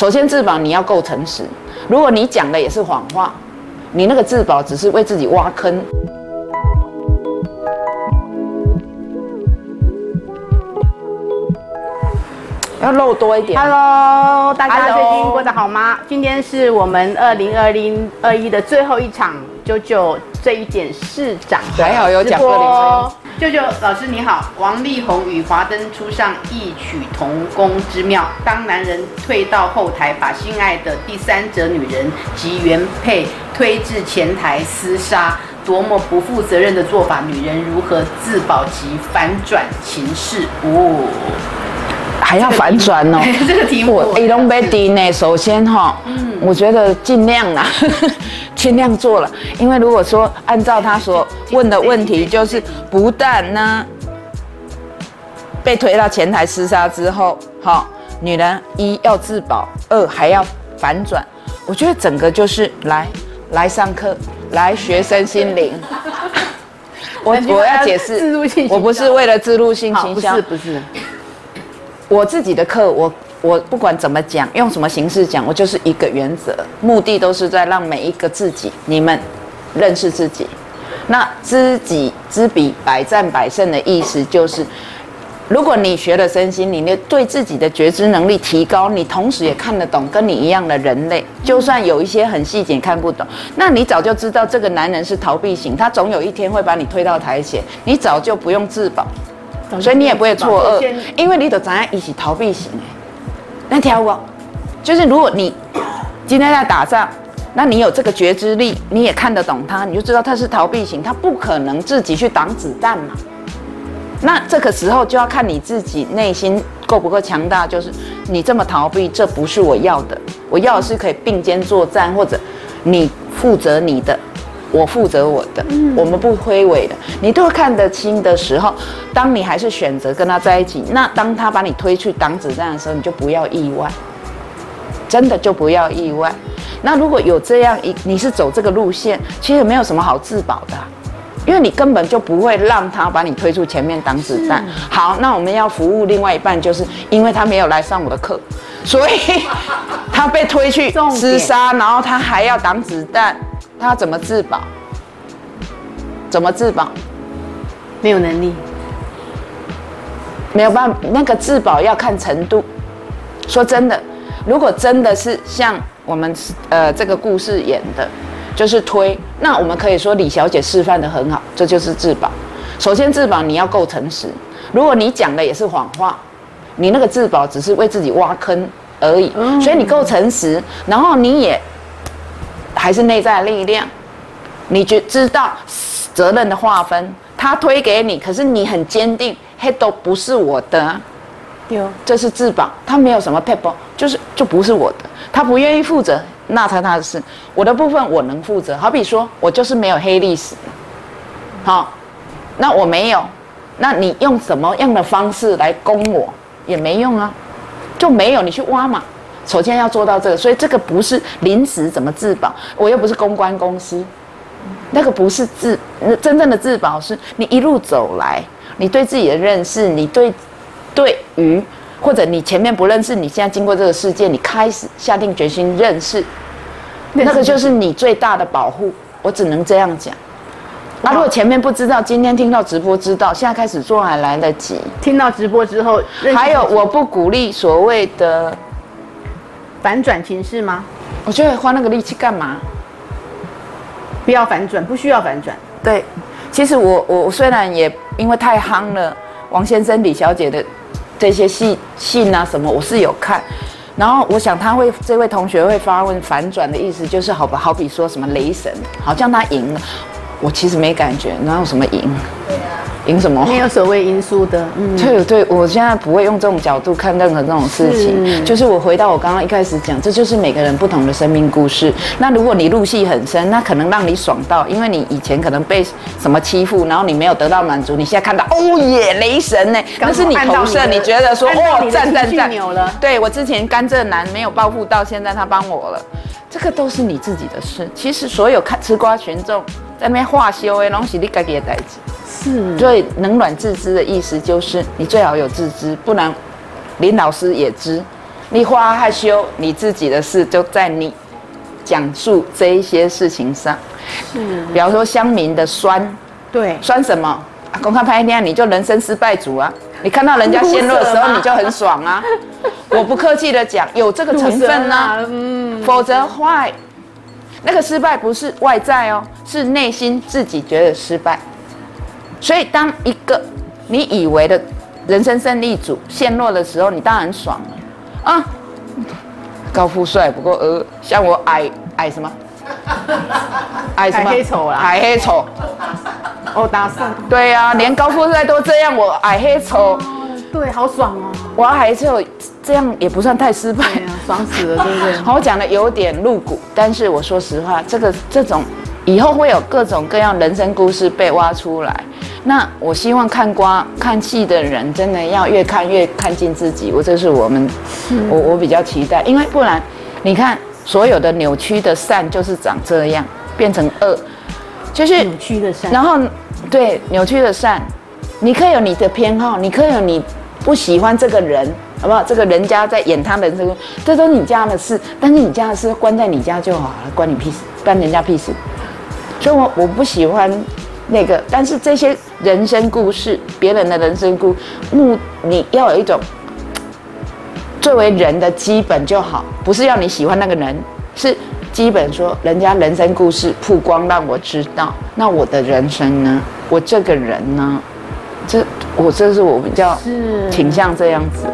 首先自保你要够诚实，如果你讲的也是谎话，你那个自保只是为自己挖坑。要露多一点。Hello，大家最近过得好吗？今天是我们二零二零二一的最后一场九九这一件市长的还好有讲直播2021舅舅老师你好，王力宏与华灯初上，异曲同工之妙。当男人退到后台，把心爱的第三者女人及原配推至前台厮杀，多么不负责任的做法！女人如何自保及反转情势？哦，还要反转哦。这个题目我 A 龙 b a 呢，首先哈，嗯我觉得尽量啦，尽量做了，因为如果说按照他所问的问题，就是不但呢被推到前台厮杀之后，哈，女人一要自保，二还要反转，我觉得整个就是来来上课，来学生心灵。我我要解释我不是为了自入性好，不行销。是，不是，我自己的课，我我不管怎么讲，用什么形式讲，我就是一个原则，目的都是在让每一个自己，你们认识自己。那知己知彼，百战百胜的意思就是，如果你学了身心灵，你对自己的觉知能力提高，你同时也看得懂跟你一样的人类，就算有一些很细节看不懂，那你早就知道这个男人是逃避型，他总有一天会把你推到台前，你早就不用自保。所以你也不会错愕，因为你都怎样一起逃避型的。那条我就是，如果你今天在打仗，那你有这个觉知力，你也看得懂他，你就知道他是逃避型，他不可能自己去挡子弹嘛。那这个时候就要看你自己内心够不够强大，就是你这么逃避，这不是我要的，我要的是可以并肩作战，或者你负责你的，我负责我的，我们不推诿的，你都看得清的时候，当你还是选择跟他在一起，那当他把你推去挡子弹的时候，你就不要意外，真的就不要意外。那如果有这样一，你是走这个路线，其实没有什么好自保的啊、因为你根本就不会让他把你推出前面挡子弹。好，那我们要服务另外一半，就是因为他没有来上我的课，所以 他被推去厮杀，然后他还要挡子弹，他怎么自保？怎么自保？没有能力，没有办法，那个自保要看程度。说真的，如果真的是像我们呃这个故事演的，就是推，那我们可以说李小姐示范的很好，这就是自保。首先自保你要够诚实，如果你讲的也是谎话，你那个自保只是为自己挖坑而已。所以你够诚实，然后你也还是内在力量，你觉知道责任的划分，他推给你，可是你很坚定，嘿都不是我的。啊、有。这是自保，他没有什么 paper，就是就不是我的，他不愿意负责，那他他的事，我的部分我能负责。好比说我就是没有黑历史，好，那我没有，那你用什么样的方式来攻我也没用啊，就没有你去挖嘛。首先要做到这个，所以这个不是临时怎么自保，我又不是公关公司，那个不是自，那真正的自保是你一路走来，你对自己的认识，你对对于或者你前面不认识，你现在经过这个世界，你开始下定决心认识，那个就是你最大的保护。我只能这样讲。那、如果前面不知道，今天听到直播知道，现在开始做还来得及。听到直播之后，还有，我不鼓励所谓的，反转情势吗？我觉得花那个力气干嘛？不要反转，不需要反转。对，其实我我我虽然也因为太夯了，王先生、李小姐的这些信信啊什么，我是有看。然后我想他会这位同学会发问反转的意思，就是好吧，好比说什么雷神，好像他赢了，我其实没感觉，哪有什么赢？赢什么？没有所谓因素的，嗯，对对，我现在不会用这种角度看任何这种事情，是就是我回到我刚刚一开始讲，这就是每个人不同的生命故事。那如果你入戏很深，那可能让你爽到，因为你以前可能被什么欺负，然后你没有得到满足，你现在看到哦耶雷神呢，那是你投射，你觉得说哦赞赞赞对我之前甘蔗男没有报复到，现在他帮我了，这个都是你自己的事。其实所有看吃瓜群众在那边化修的，拢是你自己的代志。是所以冷暖自知的意思就是你最好有自知，不然林老师也知，你花害羞，你自己的事就在你讲述这一些事情上。是，比方说乡民的酸，对，酸什么？啊公开拍天，你就人生失败组啊！你看到人家陷落的时候，你就很爽啊！我不客气的讲，有这个成分呢、嗯，否则坏。那个失败不是外在哦，是内心自己觉得失败。所以当一个你以为的人生胜利组陷落的时候，你当然爽了啊！高富帅不过呃，像我矮矮什么？矮什么？矮黑丑啦矮黑丑。哦，打胜，对呀、连高富帅都这样，我矮黑丑，对，好爽哦，我还是有这样也不算太失败。啊，爽死了，对不对？好，我讲的有点露骨，但是我说实话，这个这种以后会有各种各样人生故事被挖出来。那我希望看瓜看戏的人真的要越看越看进自己，我这是我们我我比较期待，因为不然你看所有的扭曲的善就是长这样，变成恶，就是扭曲的善，然后对扭曲的善，你可以有你的偏好，你可以有你不喜欢这个人，好不好？这个人家在演他人生，这都是你家的事，但是你家的事关在你家就好了，关你屁事，关人家屁事。所以我我不喜欢那个，但是这些人生故事，别人的人生故目，你要有一种作为人的基本就好，不是要你喜欢那个人，是基本说人家人生故事曝光让我知道，那我的人生呢？我这个人呢？这我这是我比较是倾向这样子。